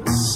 子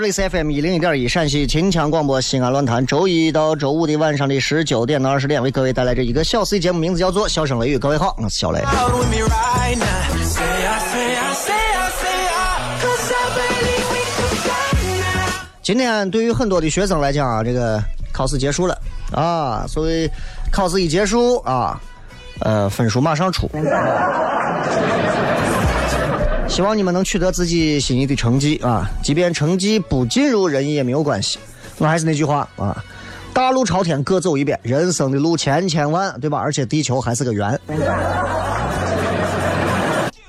这里是 FM 一零一点一陕西秦腔广播西安论坛，周一到周五的晚上的十九点到二十点，为各位带来这一个小 C 节目，名字叫做《笑声雷雨》。各位好，我是小雷。今天对于很多的学生来讲啊，这个考试结束了啊，所以考试一结束啊，呃，分数马上出。希望你们能取得自己心仪的成绩啊，即便成绩不尽如人意也没有关系。我还是那句话啊，大路朝天各走一遍，人生的路千千万，对吧？而且地球还是个圆。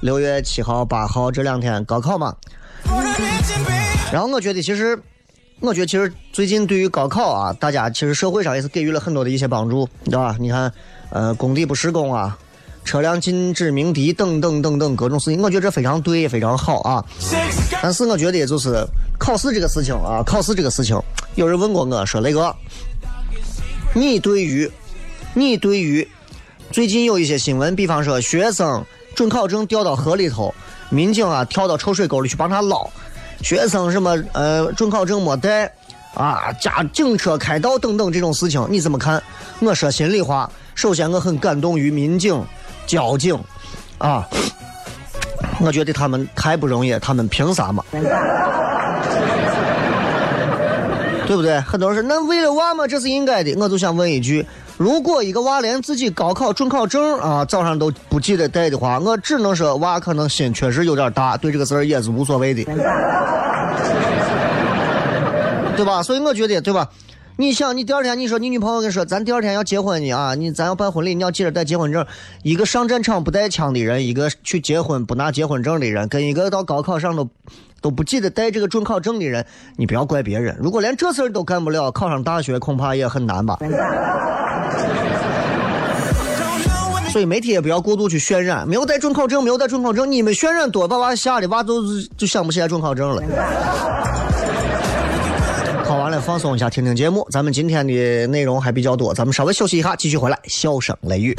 六月七号、八号这两天高考嘛，然后我觉得其实，我觉得其实最近对于高考啊，大家其实社会上也是给予了很多的一些帮助，对吧？你看，呃，工地不施工啊，车辆禁止鸣笛等等等等各种事情，我觉得这非常对，非常好啊。但是我觉得就是考试这个事情啊，考试这个事情，有人问过我说雷哥，你对于你对于最近有一些新闻，比方说学生准考证掉到河里头，民警啊跳到臭水沟里去帮他捞，学生什么呃准考证没带啊，加警车开道等等这种事情，你怎么看？我说心里话，首先我很感动于民警、交警啊。我觉得他们太不容易，他们凭啥嘛？对不对？很多人说，那为了娃嘛，这是应该的。我就想问一句：如果一个娃连自己高考准考证啊早上都不记得带的话，我只能说娃可能心确实有点大，对这个事儿也是无所谓的，对吧？所以我觉得，对吧？你想，你第二天你说你女朋友跟你说，咱第二天要结婚呢啊，你咱要办婚礼，你要记着带结婚证。一个上战场不带枪的人，一个去结婚不拿结婚证的人，跟一个到高考上都都不记得带这个准考证的人，你不要怪别人。如果连这事儿都干不了，考上大学恐怕也很难吧。所以媒体也不要过度去渲染，没有带准考证，没有带准考证，你们渲染多，把娃吓的娃都就想不起来准考证了。放松一下，听听节目。咱们今天的内容还比较多，咱们稍微休息一下，继续回来。笑声雷雨?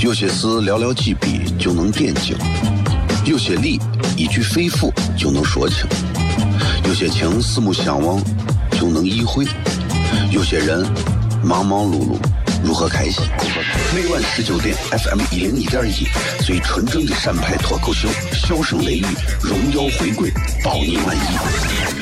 有些事寥寥几笔就能点睛，有些理一句肺腑就能说清，有些情四目相望就能意会，有些人忙忙碌碌如何开心？每晚十九点，FM 一零一点一，最纯正的陕派脱口秀，笑声雷雨，荣耀回归，包你满意。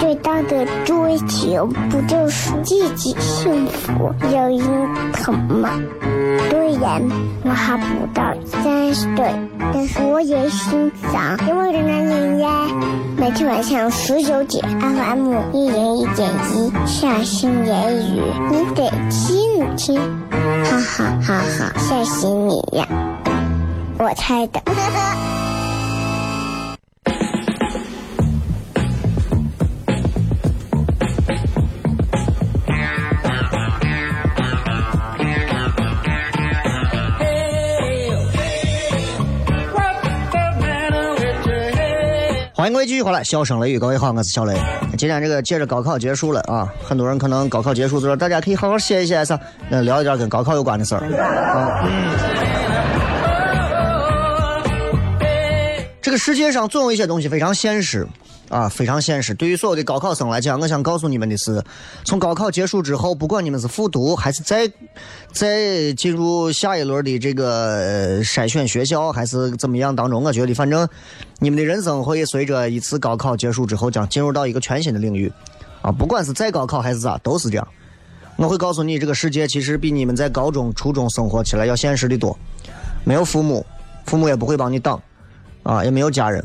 最大的追求，不就是自己幸福、有人疼吗？虽然我还不到三十岁，但是我也心脏因为的男人呀。每天晚上十九点，FM 一零一点一，下心言语，你得听听，哈哈哈哈，吓死你呀！我猜的。欢迎各位继续回来，笑声雷雨，各位好，我是小雷。今天这个接着高考结束了啊，很多人可能高考结束之后，大家可以好好歇一歇，啥，那，聊一点跟高考有关的事儿啊。这个世界上总有一些东西非常现实啊，非常现实。对于所有的高考生来讲，我想告诉你们的是，从高考结束之后，不管你们是复读还是再再进入下一轮的这个筛选学校，还是怎么样当中，我觉得反正你们的人生会随着一次高考结束之后，将进入到一个全新的领域啊。不管是再高考还是咋，都是这样。我会告诉你，这个世界其实比你们在高中、初中生活起来要现实的多。没有父母，父母也不会帮你挡，啊，也没有家人，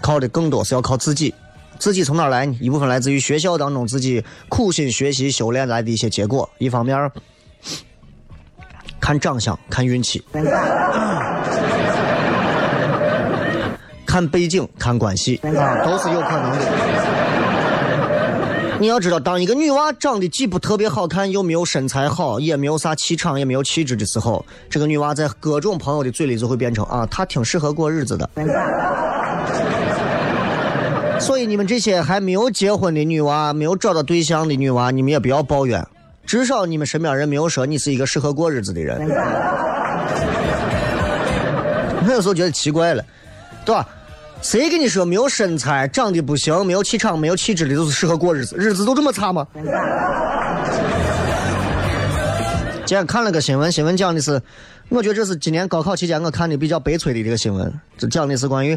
靠的更多是要靠自己。自己从哪儿来呢？一部分来自于学校当中自己苦心学习、修炼来的一些结果。一方面看长相、看运气，看背景、看关系，都是有可能的。你要知道，当一个女娃长得既不特别好看，又没有身材好，也没有啥气场，也没有气质的时候，这个女娃在各种朋友的嘴里就会变成啊，她挺适合过日子的。所以你们这些还没有结婚的女娃，没有找到对象的女娃，你们也不要抱怨，至少你们身边人没有说你是一个适合过日子的人。我有时候觉得奇怪了，对吧？谁跟你说没有身材、长得不行、没有气场、没有气质的，就是适合过日子？日子都这么差吗？今天看了个新闻，新闻讲的是，我觉得这是今年高考期间我看的比较悲催的这个新闻。就讲的是关于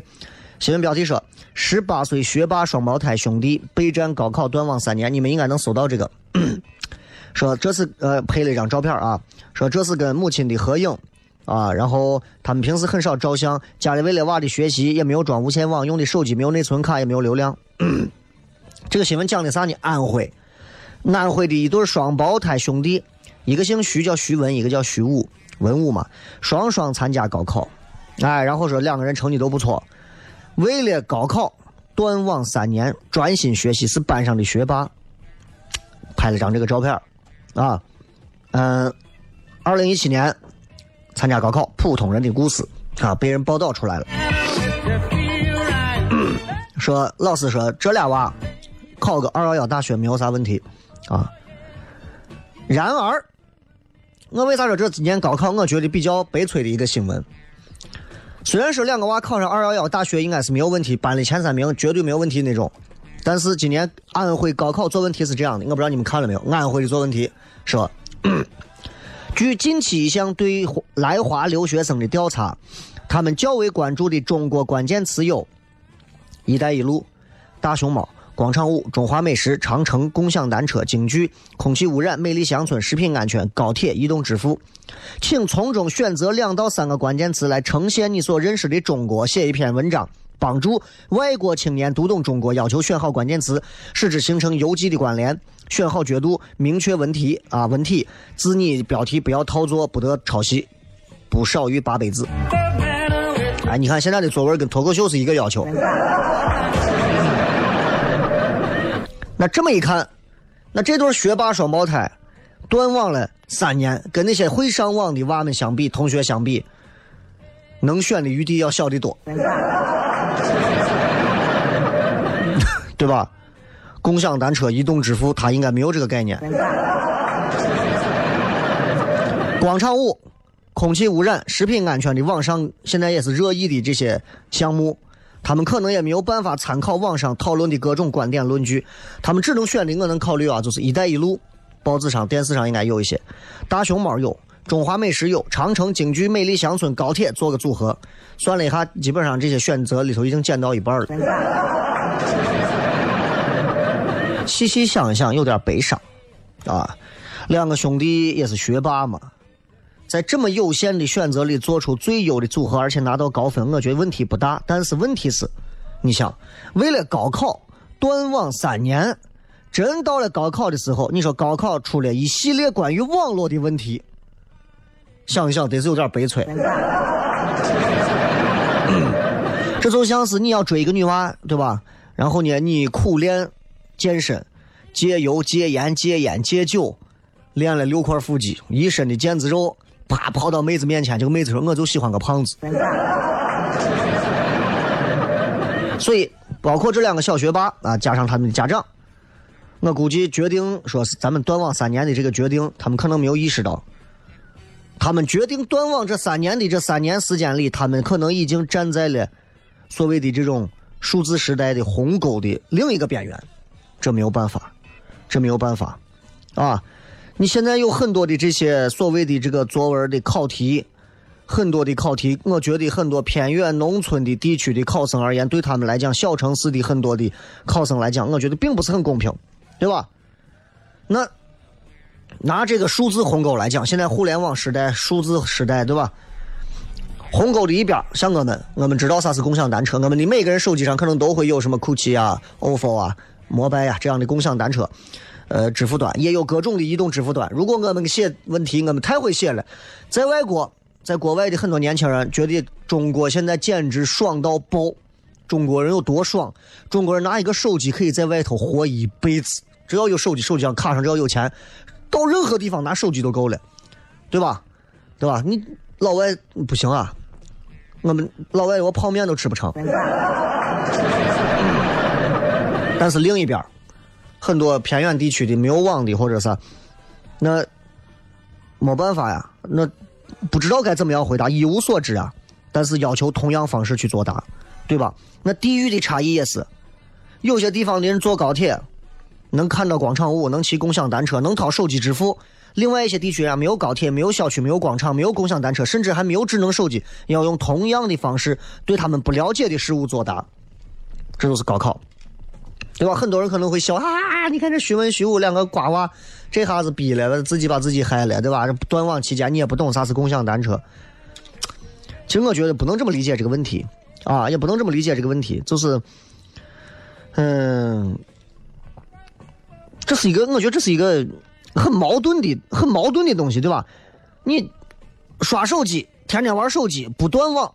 新闻标题说，十八岁学霸双胞胎兄弟备战高考断网三年，你们应该能搜到这个。说这是呃配了一张照片啊，说这是跟母亲的合影。啊，然后他们平时很少照相，家里为了娃的学习也没有装无线网，用的手机没有内存卡，也没有流量。这个新闻讲的啥呢？安徽，安徽的一对双胞胎兄弟，一个姓徐叫徐文，一个叫徐武，文武嘛，双双参加高考，哎，然后说两个人成绩都不错，为了高考断网三年，专心学习，是班上的学霸，拍了张这个照片啊，嗯，二零一七年。参加高考，普通人的故事啊，被人报道出来了。说老师说这俩娃考个二幺幺大学没有啥问题啊。然而，我为啥说这今年高考我觉得比较悲催的一个新闻？虽然说两个娃考上二幺幺大学应该是没有问题，班里前三名绝对没有问题那种，但是今年安徽高考作文题是这样的，我不知道你们看了没有？安徽的作文题说。据近期一项对来华留学生的调查，他们较为关注的中国关键词有“一带一路”、“大熊猫”、“广场舞”、“中华美食”、“长城”、“共享单车”、“京剧”、“空气污染”、“美丽乡村”、“食品安全”、“高铁”、“移动支付”。请从中选择两到三个关键词来呈现你所认识的中国，写一篇文章，帮助外国青年读懂中国。要求选好关键词，使之形成邮寄的关联。选好角度，明确文题啊，文体字拟标题不要套作，不得抄袭，不少于八百字。哎，你看现在的作文跟脱口秀是一个要求。那这么一看，那这对学霸双胞胎断网了三年，跟那些会上网的娃们相比，同学相比，能选的余地要小得多，对吧？共享单车、移动支付，他应该没有这个概念。广场舞、空气污染、食品安全的网上现在也是热议的这些项目，他们可能也没有办法参考网上讨论的各种观点论据，他们只能选的我能考虑啊，就是“一带一路”，报纸上、电视上应该有一些。大熊猫有，中华美食有、长城、京剧、美丽乡村、高铁做个组合。算了一下，基本上这些选择里头已经减到一半了。细细想一想，有点悲伤啊。两个兄弟也是学霸嘛，在这么有限的选择里做出最优的组合，而且拿到高分，我觉得问题不大。但是问题是，你想，为了高考断网三年，真到了高考的时候，你说高考出了一系列关于网络的问题，想一想得是有点悲催。这就像是你要追一个女娃，对吧？然后呢，你苦练健身，戒油、戒盐、戒烟、戒酒，练了六块腹肌，一身的腱子肉，啪跑到妹子面前，这个妹子说：“我就喜欢个胖子。”所以，包括这两个小学霸啊，加上他们的家长，我估计决定说是咱们断网三年的这个决定，他们可能没有意识到，他们决定断网这三年的这三年时间里，他们可能已经站在了所谓的这种数字时代的鸿沟的另一个边缘，这没有办法，这没有办法，啊！你现在有很多的这些所谓的这个作文的考题，很多的考题，我觉得很多偏远农村的地区的考生而言，对他们来讲，小城市的很多的考生来讲，我觉得并不是很公平，对吧？那拿这个数字鸿沟来讲，现在互联网时代、数字时代，对吧？鸿沟的一边，像我们，我们知道啥是共享单车，我们的每个人手机上可能都会有什么酷奇啊、ofo 啊、摩拜啊这样的共享单车。呃，支付端也有各种的移动支付端。如果我们写问题，我们太会写了。在外国，在国外的很多年轻人觉得中国现在简直爽到爆。中国人有多爽？中国人拿一个手机可以在外头活一辈子，只要有手机，手机上卡上只要有钱，到任何地方拿手机都够了，对吧？对吧？你老外不行啊，我们老外我泡面都吃不成。但是另一边。很多偏远地区的没有网的，或者是那没办法呀，那不知道该怎么样回答，一无所知啊。但是要求同样方式去作答，对吧？那地域的差异也是，有些地方的人坐高铁能看到广场舞，能骑共享单车，能掏手机支付；另外一些地区啊，没有高铁，没有小区，没有广场，没有共享单车，甚至还没有智能手机，要用同样的方式对他们不了解的事物作答。这就是高考。对吧？很多人可能会笑啊！你看这徐文徐武两个瓜娃，这下子逼了，自己把自己害了，对吧？断网期间你也不懂啥是共享单车。其实我觉得不能这么理解这个问题啊，也不能这么理解这个问题，就是，嗯，这是一个，我觉得这是一个很矛盾的、很矛盾的东西，对吧？你刷手机，天天玩手机，不断网，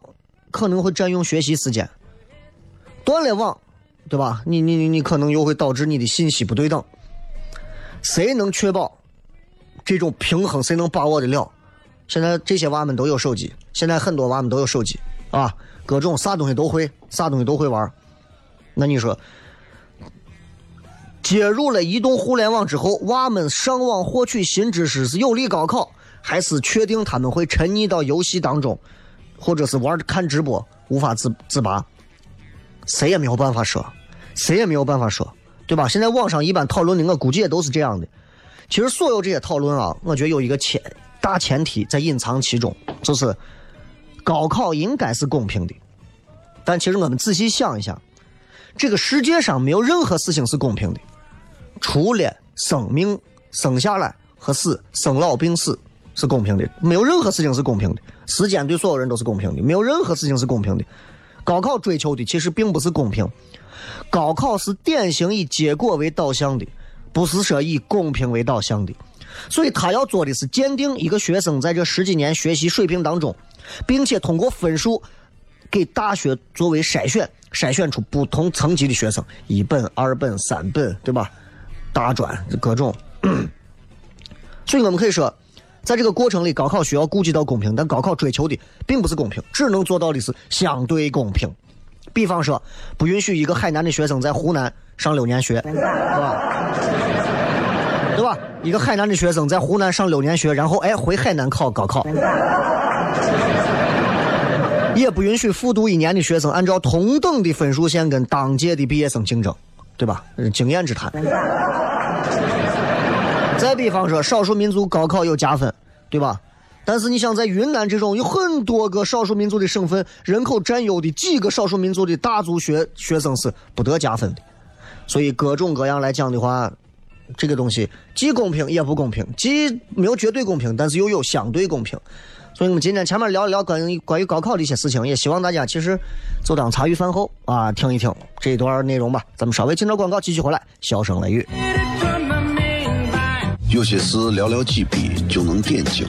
可能会占用学习时间，断了网。对吧？你你你你可能又会导致你的信息不对等。谁能确保这种平衡？谁能把握得了？现在这些娃们都有手机，现在很多娃们都有手机啊，各种啥东西都会，啥东西都会玩。那你说，接入了移动互联网之后，娃们上网获取新知识是有利高考，还是确定他们会沉溺到游戏当中，或者是玩看直播无法自自拔？谁也没有办法说。谁也没有办法说，对吧？现在网上一般讨论的，我估计也都是这样的。其实所有这些讨论啊，我觉得有一个前大前提在隐藏其中，就是高考应该是公平的。但其实我们仔细想一想，这个世界上没有任何事情是公平的，除了生命生下来和死，生老病死是公平的，没有任何事情是公平的。时间对所有人都是公平的，没有任何事情是公平的。高考追求的其实并不是公平。高考是典型以结果为导向的，不是说以公平为导向的，所以他要做的是鉴定一个学生在这十几年学习水平当中，并且通过分数给大学作为筛选，筛选出不同层级的学生，一本、二本、三本，对吧？大专各种。所以我们可以说，在这个过程里，高考需要顾及到公平，但高考追求的并不是公平，只能做到的是相对公平。比方说，不允许一个海南的学生在湖南上六年学，对吧？对吧？一个海南的学生在湖南上六年学，然后哎回海南考高考，也不允许复读一年的学生按照同等的分数线跟当届的毕业生竞争，对吧？经验之谈。再比方说，少数民族高考有加分，对吧？但是你想在云南这种有很多个少数民族的省份，人口占优的几个少数民族的大族学学生是不得加分的。所以各种各样来讲的话，这个东西既公平也不公平，既没有绝对公平，但是又有相对公平。所以我们今天前面聊一聊关于关于高考的一些事情，也希望大家其实就当茶余饭后啊听一听这段内容吧。咱们稍微进点广告，继续回来，笑声雷雨。有些事寥寥几笔就能点睛，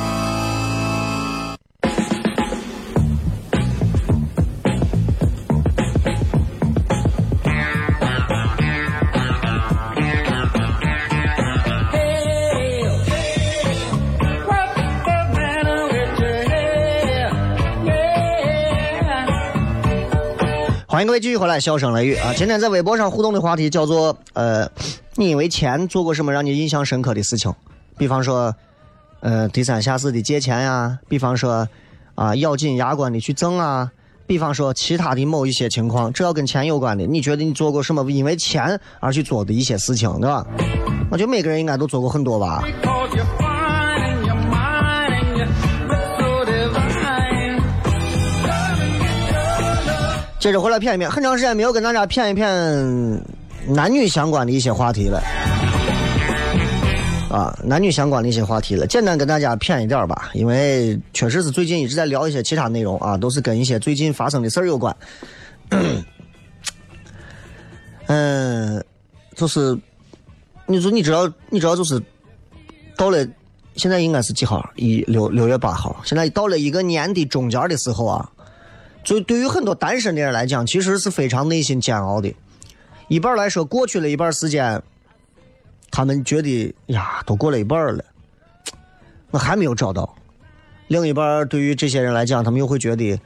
欢迎各位继续回来，笑声雷雨啊！今天在微博上互动的话题叫做呃，你因为钱做过什么让你印象深刻的事情？比方说，呃，低三下四的借钱呀，比方说啊，咬紧牙关的去挣啊，比方说其他的某一些情况，只要跟钱有关的，你觉得你做过什么因为钱而去做的一些事情，对吧？我觉得每个人应该都做过很多吧。接着回来骗一骗，很长时间没有跟大家骗一骗男女相关的一些话题了，啊，男女相关的一些话题了，简单跟大家骗一点吧，因为确实是最近一直在聊一些其他内容啊，都是跟一些最近发生的事儿有关。嗯，就是你说你知道你知道就是到了现在应该是几号？一六六月八号，现在到了一个年的中间的时候啊。就对于很多单身的人来讲，其实是非常内心煎熬的。一半来说，过去了一半时间，他们觉得呀，都过了一半了，我还没有找到。另一半对于这些人来讲，他们又会觉得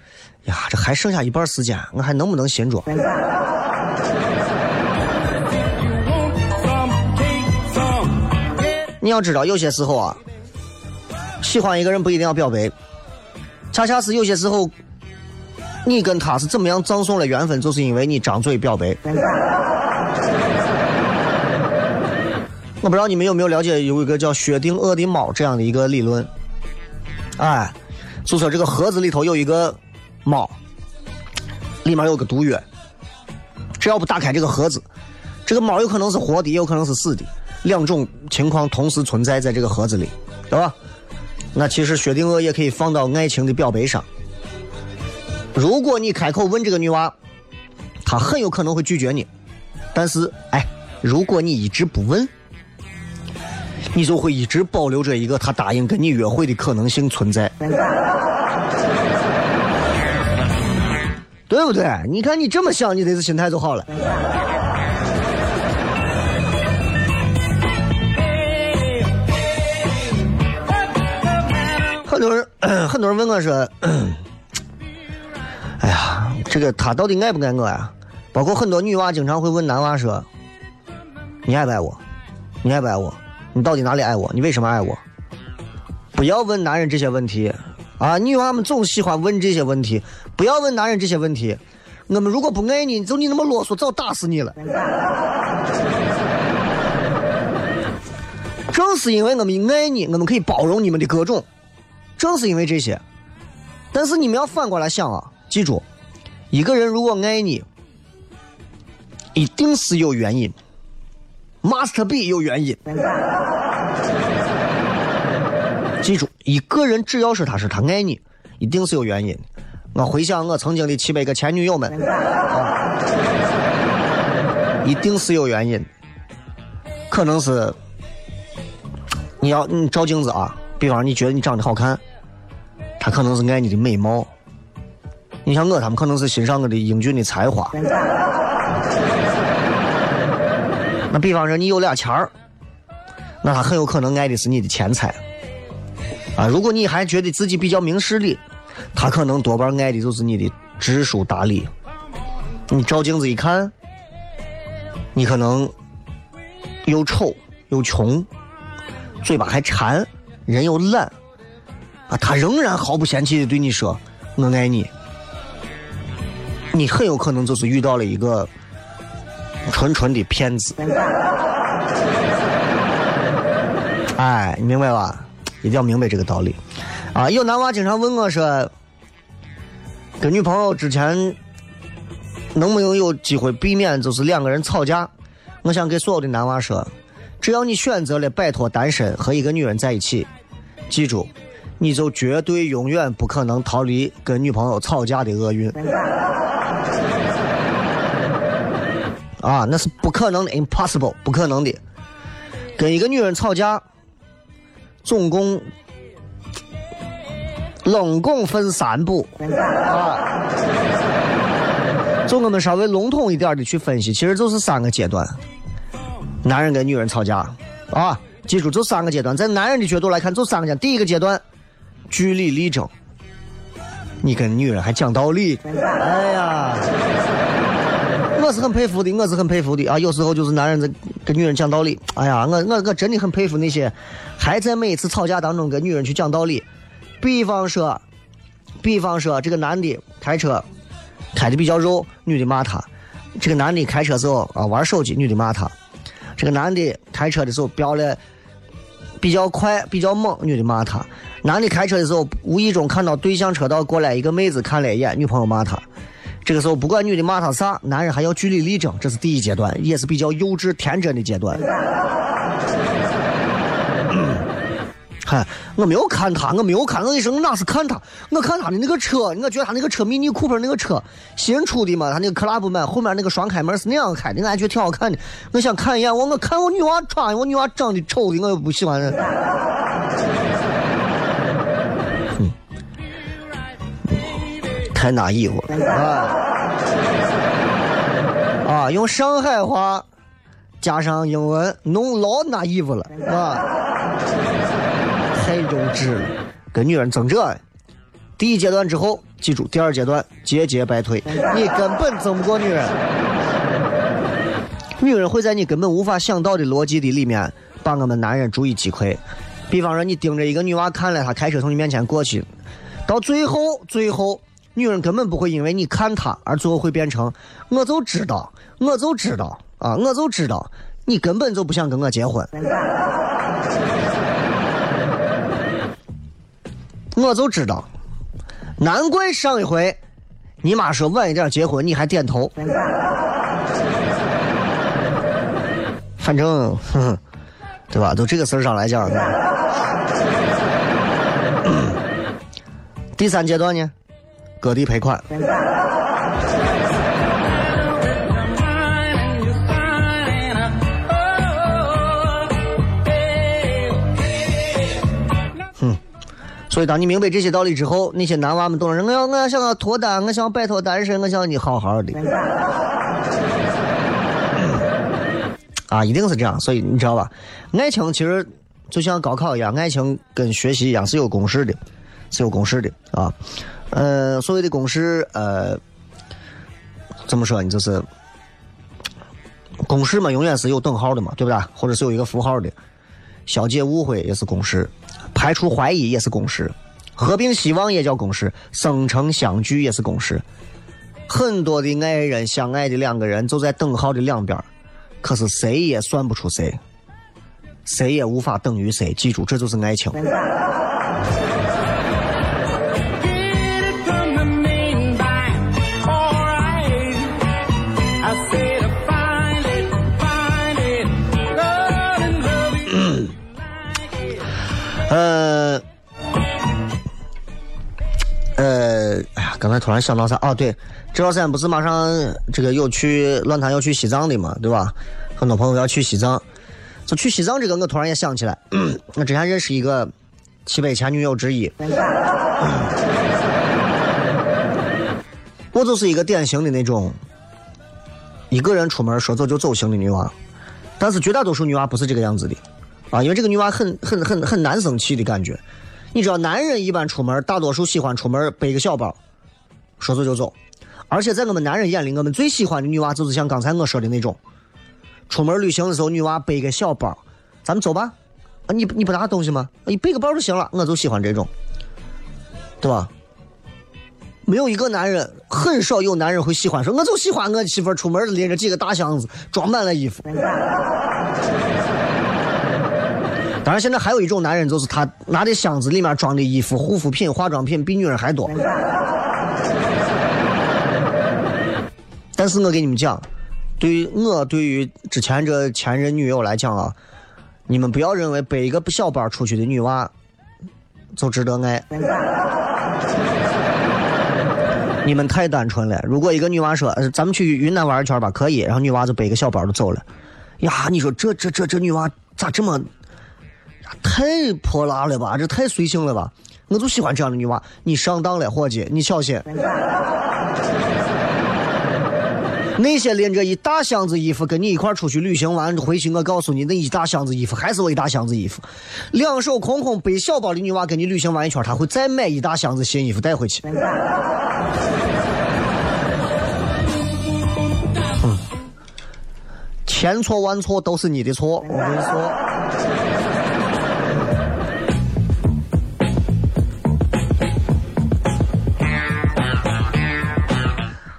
呀，这还剩下一半时间，我还能不能寻着？你要知道，有些时候啊，喜欢一个人不一定要表白，恰恰是有些时候。你跟他是怎么样葬送了缘分？就是因为你张嘴表白。我不知道你们有没有了解有一个叫薛定谔的猫这样的一个理论。哎，就说这个盒子里头有一个猫，里面有个毒药，只要不打开这个盒子，这个猫有可能是活的，也有可能是死的，两种情况同时存在在这个盒子里，对吧？那其实薛定谔也可以放到爱情的表白上。如果你开口问这个女娃，她很有可能会拒绝你。但是，哎，如果你一直不问，你就会一直保留着一个她答应跟你约会的可能性存在，对不对？你看你这么想，你这次心态就好了。很多人，很多人问我说。哎呀，这个他到底爱不爱我呀？包括很多女娃经常会问男娃说：“你爱不爱我？你爱不爱我？你到底哪里爱我？你为什么爱我？”不要问男人这些问题啊！女娃们总喜欢问这些问题，不要问男人这些问题。我们如果不爱你，就你那么啰嗦，早打死你了。正是因为我们爱你，我们可以包容你们的各种。正是因为这些。但是你们要反过来想啊，记住，一个人如果爱你，一定是有原因，must be 有原因。记住，一个人只要是他是他爱你，一定是有原因。我回想我曾经的七百个前女友们，啊，一定是有原因。可能是你要你照镜子啊，比方你觉得你长得好看，他可能是爱你的美貌。你像我，他们可能是欣赏我的英俊的才华。那比方说你有俩钱儿，那他很有可能爱的是你的钱财。啊，如果你还觉得自己比较明事理，他可能多半爱的就是你的知书达理。你照镜子一看，你可能又丑又穷，嘴巴还馋，人又懒，啊，他仍然毫不嫌弃的对你说：“我爱你。”你很有可能就是遇到了一个纯纯的骗子。哎，你明白吧？一定要明白这个道理。啊，有男娃经常问我说，跟女朋友之前能不能有机会避免就是两个人吵架？我想给所有的男娃说，只要你选择了摆脱单身和一个女人在一起，记住，你就绝对永远不可能逃离跟女朋友吵架的厄运。啊，那是不可能的，impossible，不可能的。跟一个女人吵架，总共冷共分三步啊。就我们稍微笼统一点的去分析，其实就是三个阶段。男人跟女人吵架啊，记住，就三个阶段，在男人的角度来看，就三个阶段。第一个阶段，据理力争。你跟女人还讲道理，哎呀。我是很佩服的，我是很佩服的啊！有时候就是男人在跟女人讲道理，哎呀，我我我真的很佩服那些还在每一次吵架当中跟女人去讲道理。比方说，比方说这个男的开车开的比较肉，女的骂他；这个男的开车时候啊玩手机，女的骂他；这个男的开车的时候飙了比较快、比较猛，女的骂他；男的开车的时候无意中看到对向车道过来一个妹子看了一眼，女朋友骂他。这个时候，不管女的骂他啥，男人还要据理力争，这是第一阶段，也是比较幼稚天真的阶段。嗨，我没有看他，我没有看，我跟你说，我哪是看他？我看他的那个车，我觉得他那个车迷你酷派那个车新出的嘛，他那个 club 版后面那个双开门是那样开的，我还觉得挺好看的。我想看一眼，我我看我女娃穿，我女娃长得丑的，我又不喜欢。太拿衣服了啊！啊，用上海话加上英文，弄老拿衣服了啊！太幼稚了，跟女人争这。第一阶段之后，记住，第二阶段节节败退，你根本争不过女人。女人会在你根本无法想到的逻辑的里面，把我们男人逐一击溃。比方说，你盯着一个女娃看了，她开车从你面前过去，到最后，最后。女人根本不会因为你看她而最后会变成，我就知道，我就知道啊，我就知道，你根本就不想跟我结婚，我就知道，难怪上一回你妈说晚一点结婚，你还点头，反正，哼哼对吧？就这个事儿上来讲，第三阶段呢？割地赔款。哼，所以当你明白这些道理之后，那些男娃们懂了。我要，我要想要脱单，我想摆脱单身，我想你好好的。啊，一定是这样。所以你知道吧？爱情其实就像高考一样，爱情跟学习一样是有公式的，是有公式的啊。呃，所谓的公式，呃，怎么说呢？就是公式嘛，永远是有等号的嘛，对不对？或者是有一个符号的。消解误会也是公式，排除怀疑也是公式，合并希望也叫公式，生成相聚也是公式。很多的爱人相爱的两个人就在等号的两边，可是谁也算不出谁，谁也无法等于谁。记住，这就是爱情。突然想到啥？哦，对，这段时间不是马上这个有去乱谈要去西藏的嘛，对吧？很多朋友要去西藏，就去西藏这个，我突然也想起来，我之前认识一个七北前女友之一，我就是一个典型的那种一个人出门说走就走型的女娃，但是绝大多数女娃不是这个样子的。啊，因为这个女娃很很很很男生气的感觉，你知道，男人一般出门，大多数喜欢出门背个小包，说走就走。而且在我们男人眼里，我们最喜欢的女娃就是像刚才我说的那种，出门旅行的时候，女娃背个小包，咱们走吧。啊，你你不拿东西吗？你背个包就行了。我就喜欢这种，对吧？没有一个男人，很少有男人会喜欢说，我就喜欢我媳妇出门拎着几个大箱子，装满了衣服。当然，现在还有一种男人，就是他拿的箱子里面装的衣服、护肤品、化妆品比女人还多。但是我给你们讲，对于我对于之前这前任女友来讲啊，你们不要认为背一个小包出去的女娃就值得爱。你们太单纯了。如果一个女娃说：“咱们去云南玩一圈吧，可以。”然后女娃就背个小包就走了。呀，你说这这这这女娃咋这么？太泼辣了吧，这太随性了吧！我就喜欢这样的女娃。你上当了，伙计，你小心。那些拎着一大箱子衣服跟你一块出去旅行完回去，我告诉你，那一大箱子衣服还是我一大箱子衣服。两手空空背小包的女娃跟你旅行完一圈，她会再买一大箱子新衣服带回去。嗯，千错万错都是你的错，我跟你说。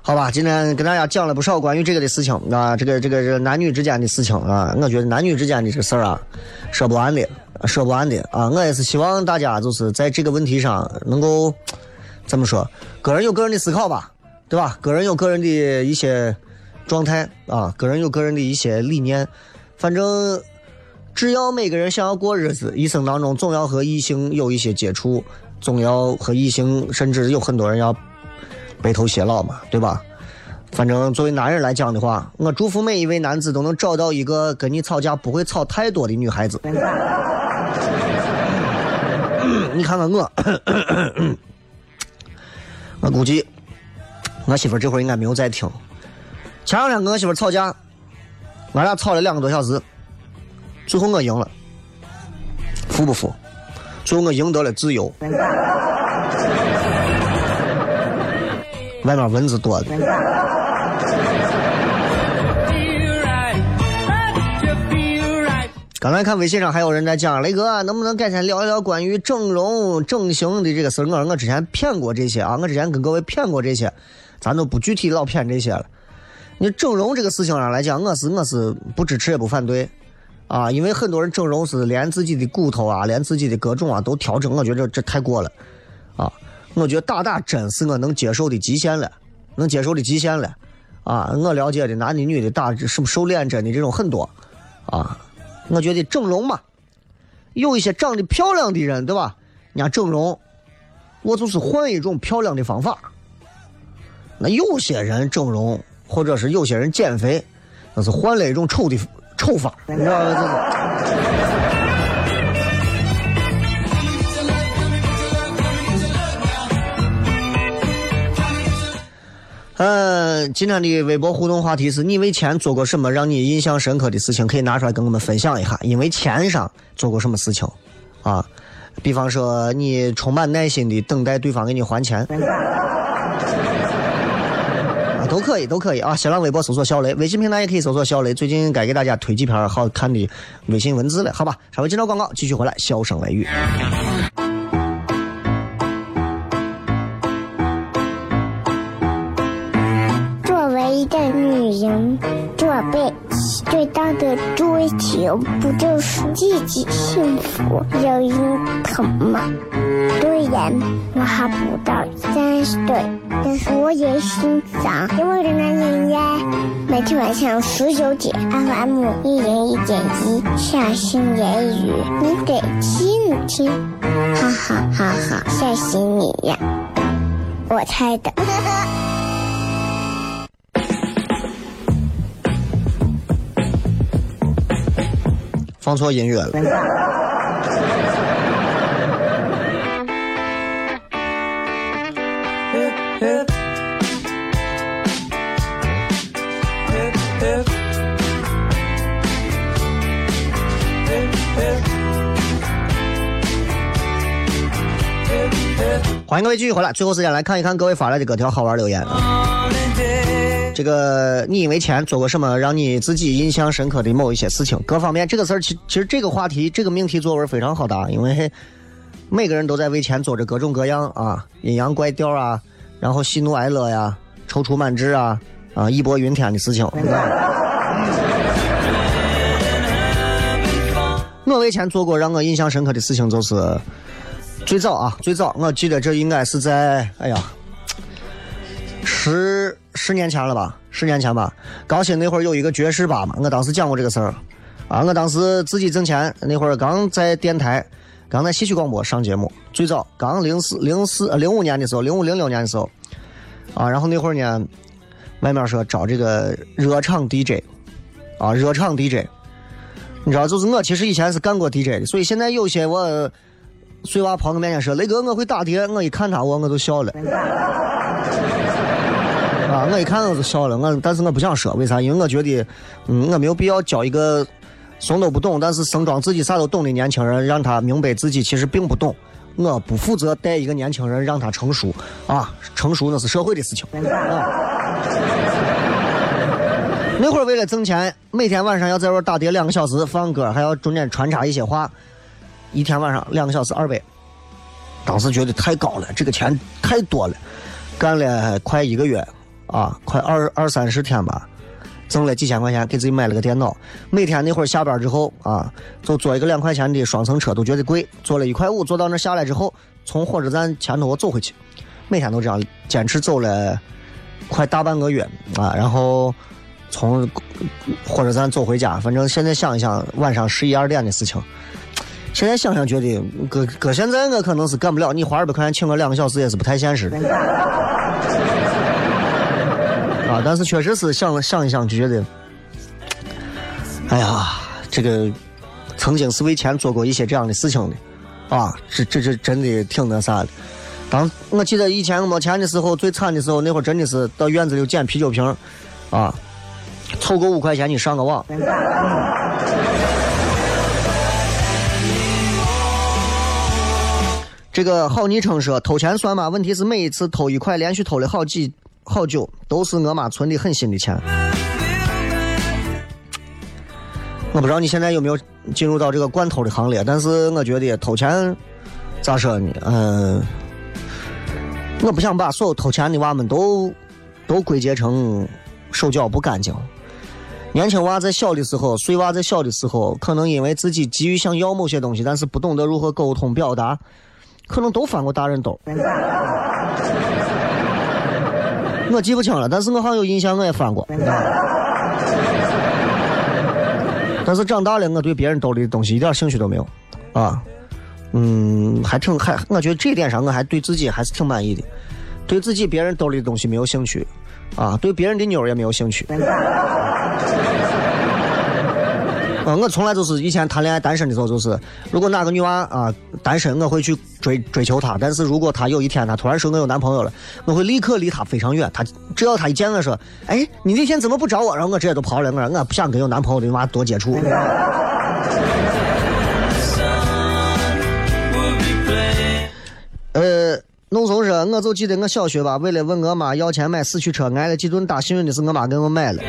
好吧，今天跟大家讲了不少关于这个的事情啊，这个这个这男女之间的事情啊，我觉得男女之间的这事儿啊，说不完的，说不完的啊。我也是希望大家就是在这个问题上能够怎么说，个人有个人的思考吧，对吧？个人有个人的一些状态啊，个人有个人的一些理念。反正只要每个人想要过日子，一生当中总要和异性有一些接触，总要和异性，甚至有很多人要。白头偕老嘛，对吧？反正作为男人来讲的话，我祝福每一位男子都能找到一个跟你吵架不会吵太多的女孩子。你看看我，我估计我媳妇这会儿应该没有在听。前两天跟我媳妇吵架，俺俩吵了两个多小时，最后我赢了，服不服？最后我赢得了自由。外面蚊子多。刚才看微信上还有人在讲，雷哥能不能改天聊一聊关于整容整形的这个事儿？我我之前骗过这些啊，我之前跟各位骗过这些，咱都不具体老骗这些了。你整容这个事情上来讲，我是我是不支持也不反对啊，因为很多人整容是连自己的骨头啊，连自己的各种啊都调整，我觉得这这太过了啊。我觉得打打针是我能接受的极限了，能接受的极限了，啊，我了解的男的女的打什么瘦脸针的这种很多，啊，我觉得整容嘛，有一些长得漂亮的人，对吧？人家整容，我就是换一种漂亮的方法。那有些人整容，或者是有些人减肥，那是换了一种丑的丑法，你知道吗？嗯，今天的微博互动话题是你为钱做过什么让你印象深刻的事情？可以拿出来跟我们分享一下。因为钱上做过什么事情啊？比方说，你充满耐心的等待对方给你还钱，啊，都可以，都可以啊。新浪微博搜索小雷，微信平台也可以搜索小雷。最近该给大家推几篇好看的微信文字了，好吧？稍微进到广告，继续回来，笑声雷雨。最大的追求不就是自己幸福有人疼吗？虽然我还不到三十岁，但是我也心脏因为人人呀。每天晚上十九点，FM 一零一点一，下心言语，你得听听，哈哈哈哈，吓死你呀！我猜的。放错音乐了。欢迎各位继续回来，最后时间来看一看各位发来的各条好玩留言。这个你因为钱做过什么让你自己印象深刻的某一些事情？各方面这个事儿，其其实这个话题这个命题作文非常好答，因为每个人都在为钱做着各种各样啊阴阳怪调啊，然后喜怒哀乐呀、踌躇满志啊啊义薄云天的事情。我为钱做过让我印象深刻的事情，就是最早啊，最早我记得这应该是在哎呀十十年前了吧，十年前吧。高新那会儿有一个爵士吧嘛，我当时讲过这个事儿啊。我当时自己挣钱，那会儿刚在电台，刚在戏曲广播上节目，最早刚零四零四零五年的时候，零五零六年的时候啊。然后那会儿呢，外面说招这个热场 DJ 啊，热场 DJ。你知道，就是我其实以前是干过 DJ 的，所以现在有些我碎娃跑我面前说雷哥我会打碟，我一看他我我都笑了。啊，我一看我就笑了，我但是我不想说，为啥？因为我觉得，嗯，我没有必要教一个什么都不懂，但是声装自己啥都懂的年轻人，让他明白自己其实并不懂。我不负责带一个年轻人让他成熟啊，成熟那是社会的事情。啊那会儿为了挣钱，每天晚上要在这打碟两个小时，放歌，还要中间穿插一些话，一天晚上两个小时二百。当时觉得太高了，这个钱太多了，干了快一个月啊，快二二三十天吧，挣了几千块钱，给自己买了个电脑。每天那会儿下班之后啊，就坐一个两块钱的双层车都觉得贵，坐了一块五，坐到那下来之后，从火车站前头我走回去，每天都这样坚持走了快大半个月啊，然后。从火车站走回家，反正现在想一想，晚上十一二点的事情，现在想想觉得，搁搁现在我可能是干不了。你花二百块钱请我两个小时也是不太现实的。但是确实是想想一想就觉得，哎呀，这个曾经是为钱做过一些这样的事情的，啊，这这这真的挺那啥的。当我记得以前没钱的时候，最惨的时候，那会儿真的是到院子里捡啤酒瓶，啊。凑够五块钱，你上个网。这个好昵称说偷钱算吗？问题是每一次偷一块，连续偷了好几好久，都是我妈存的很新的钱。我不知道你现在有没有进入到这个惯偷的行列，但是我觉得偷钱咋说呢？嗯，我不想把所有偷钱的娃们都都归结成手脚不干净。年轻娃在小的时候，碎娃在小的时候，可能因为自己急于想要某些东西，但是不懂得如何沟通表达，可能都翻过大人兜。我记不清了，但是我好像有印象，我也翻过。但是长大了，我对别人兜里的东西一点兴趣都没有，啊，嗯，还挺还，我觉得这一点上我还对自己还是挺满意的，对自己别人兜里的东西没有兴趣。啊，对别人的妞也没有兴趣。嗯，我从来就是以前谈恋爱单身的时候，就是如果哪个女娃啊单身，我会去追追求她。但是如果她有一天她突然说我有男朋友了，我会立刻离她非常远。她只要她一见我说，哎，你那天怎么不找我？然后我直接都跑了。我说我不想跟有男朋友的女娃多接触。呃。弄怂说，我就记得我小学吧，为了问我妈要钱买四驱车，挨了几顿打。幸运的是，我妈给我买了。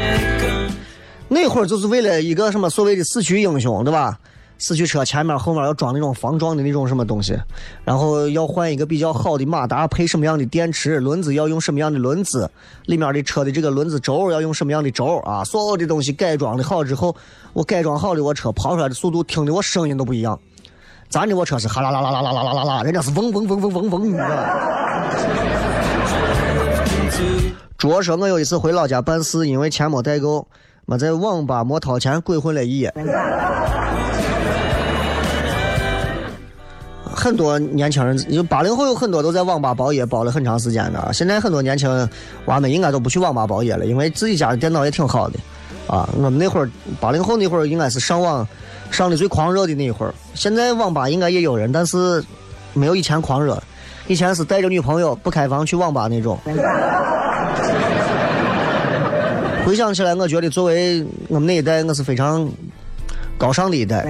那会儿就是为了一个什么所谓的四驱英雄，对吧？四驱车前面后面要装那种防撞的那种什么东西，然后要换一个比较好的马达，配什么样的电池，轮子要用什么样的轮子，里面的车的这个轮子轴要用什么样的轴啊，所有的东西改装的好之后，我改装好的我车跑出来的速度，听的我声音都不一样。咱的我车是哈啦啦啦啦啦啦啦啦，人家是嗡嗡嗡嗡嗡嗡，你知道吧？卓说，我有一次回老家办事，因为钱没带够，没在网吧没掏钱，鬼混了一夜。很多年轻人，就八零后有很多都在网吧包夜，包了很长时间的。现在很多年轻娃们应该都不去网吧包夜了，因为自己家的电脑也挺好的。啊，我们那会儿八零后那会儿应该是上网上的最狂热的那一会儿。现在网吧应该也有人，但是没有以前狂热。以前是带着女朋友不开房去网吧那种。回想起来，我觉得作为我们那一代，我是非常高尚的一代。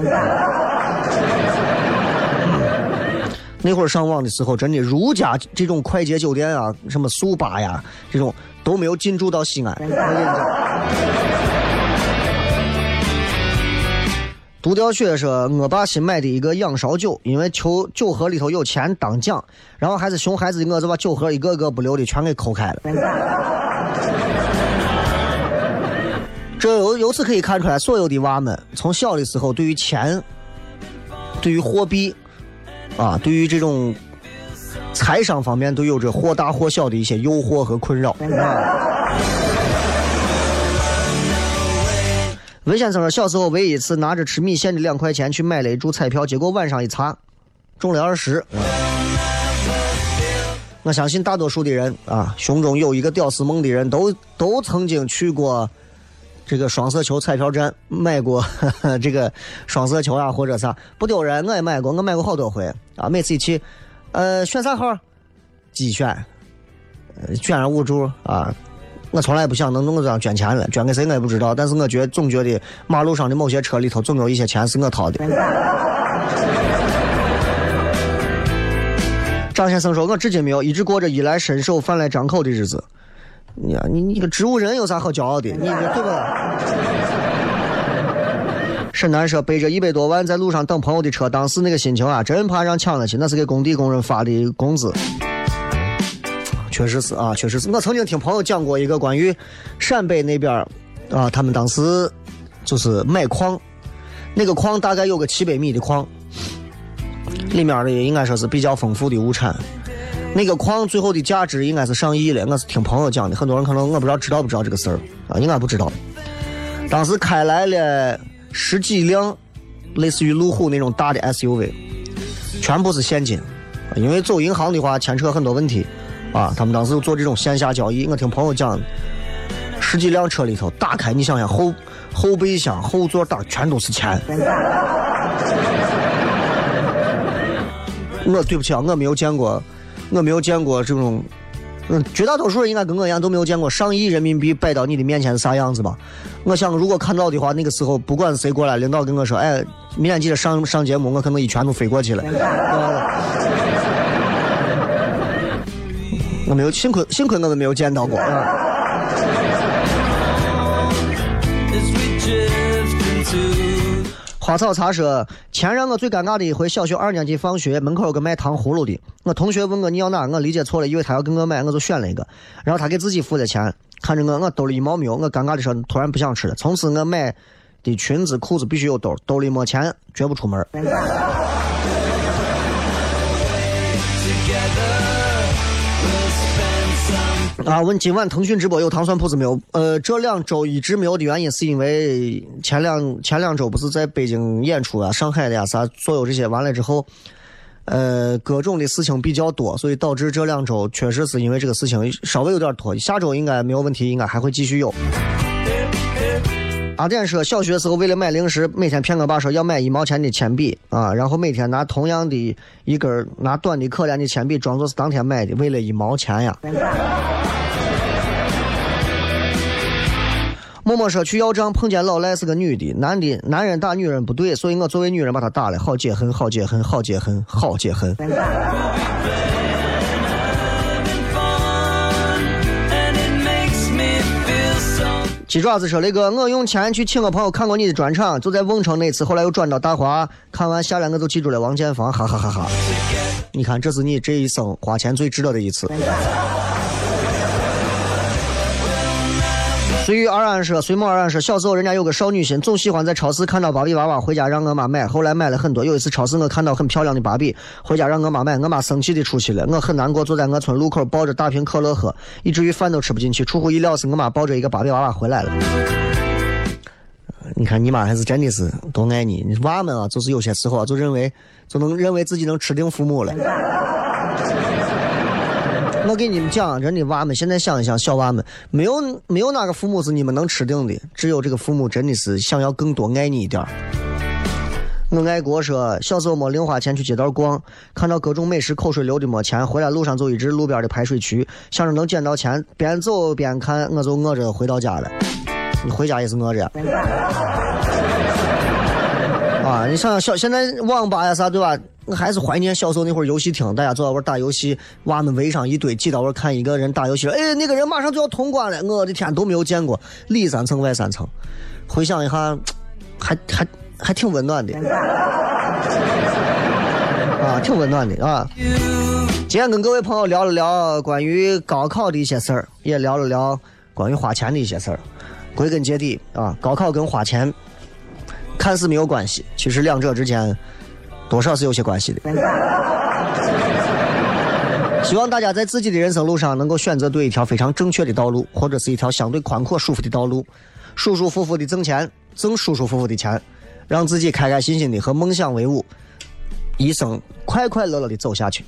那会儿上网的时候，真的如家这种快捷酒店啊，什么速八呀，这种都没有进驻到西安。独钓雪说：“我爸新买的一个仰韶酒，因为求酒盒里头有钱当奖，然后还是熊孩子的我，就把酒盒一个个不留的全给抠开了。”由此可以看出来，所有的娃们从小的时候对于钱、对于货币。啊，对于这种财商方面都有着或大或小的一些诱惑和困扰。文先生说，小时候唯一一次拿着吃米线的两块钱去买了一注彩票，结果晚上一查，中了二十。我相信大多数的人啊，胸中有一个屌丝梦的人都都曾经去过。这个双色球彩票站买过 这个双色球啊，或者啥不丢人，我也买过，我买过好多回啊。每次一去，呃，选啥号？机选，捐上五注啊。我从来不想能弄个这样捐钱了，捐给谁我也不知道。但是我觉总觉得马路上的某些车里头总有一些钱是我掏的。张先生说：“我至今没有，一直过着衣来伸手、饭来张口的日子。”呀，你你个植物人有啥好骄傲的？你对吧？沈南说背着一百多万在路上等朋友的车，当时那个心情啊，真怕让抢了去。那是给工地工人发的工资。确实是啊，确实是我曾经听朋友讲过一个关于陕北那边啊，他们当时就是买矿，那个矿大概有个七百米的矿，里面的应该说是比较丰富的物产。那个矿最后的价值应该是上亿了，我是听朋友讲的，很多人可能我不知道知道不知道这个事儿啊，应该不知道。当时开来了十几辆类似于路虎那种大的 SUV，全部是现金，因为走银行的话牵扯很多问题啊。他们当时做这种线下交易，我听朋友讲，十几辆车里头打开，你想想后后备箱、后座挡全都是钱。我对不起啊，我没有见过。我没有见过这种，嗯，绝大多数人应该跟我一样都没有见过上亿人民币摆到你的面前是啥样子吧？我想如果看到的话，那个时候不管是谁过来，领导跟我说，哎，明天记得上上节目，我可能一拳都飞过去了。我没有，幸亏幸亏我都没有见到过。花草茶说：“前让我最尴尬的一回，小学二年级放学，门口有个卖糖葫芦的。我同学问我你要哪，我理解错了，以为他要跟我买，我就选了一个。然后他给自己付了钱，看着我，我兜里一毛没有。我尴尬的说，突然不想吃了。从此我买的裙子、裤子必须有兜，兜里没钱绝不出门。”啊！问今晚腾讯直播有糖蒜铺子没有？呃，这两周一直没有的原因，是因为前两前两周不是在北京演出啊、上海的呀啥，所有这些完了之后，呃，各种的事情比较多，所以导致这两周确实是因为这个事情稍微有点拖。下周应该没有问题，应该还会继续有。阿典说，小学时候为了买零食，每天骗我爸说要买一毛钱的铅笔啊，然后每天拿同样的一根拿短的可怜的铅笔装作是当天买的，为了一毛钱呀。默默说去要账，碰见老赖是个女的，男的男人打女人不对，所以我作为女人把他打了，好解恨，好解恨，好解恨，好解恨。鸡爪子说：“雷哥，我用钱去请个朋友看过你的专场，就在瓮城那次，后来又转到大华，看完下来我就记住了王建房，哈哈哈哈！你看，这是你这一生花钱最值得的一次。”随遇而安说，随梦而安说，小时候人家有个少女心，总喜欢在超市看到芭比娃娃回家让我妈买，后来买了很多。有一次超市我看到很漂亮的芭比，回家让我妈买，我妈生气的出去了，我很难过，坐在我村路口抱着大瓶可乐喝，以至于饭都吃不进去。出乎意料是我妈抱着一个芭比娃娃回来了。你看你妈还是真的是多爱你，娃们啊，就是有些时候啊，就认为就能认为自己能吃定父母了。我给你们讲，真的娃们，现在想一想，小娃们没有没有哪个父母是你们能吃定的，只有这个父母真的是想要更多爱你一点我爱国说，小时候没零花钱去街道逛，看到各种美食，口水流的没钱，回来路上就一直路边的排水渠，想着能捡到钱，边走边看，我就饿着回到家了。你回家也是饿着。啊，你想想小现在网吧呀啥对吧？我还是怀念小时候那会儿游戏厅，大家坐在玩打游戏，娃们围上一堆，挤到玩看一个人打游戏，哎，那个人马上就要通关了，我的天，都没有见过，里三层外三层，回想一下，还还还挺温暖的，啊，挺温暖的啊。今天跟各位朋友聊了聊关于高考的一些事儿，也聊了聊关于花钱的一些事儿。归根结底啊，高考跟花钱看似没有关系，其实两者之间。多少是有些关系的。希望大家在自己的人生路上能够选择对一条非常正确的道路，或者是一条相对宽阔舒服的道路，舒舒服服的挣钱，挣舒舒服服的钱，让自己开开心心的和梦想为伍，一生快快乐乐的走下去。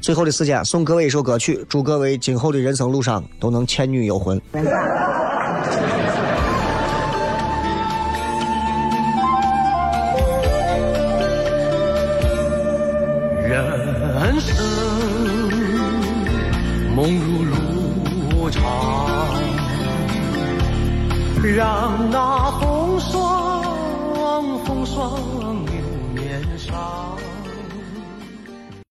最后的时间送各位一首歌曲，祝各位今后的人生路上都能倩女幽魂。如路长，让那风霜风霜。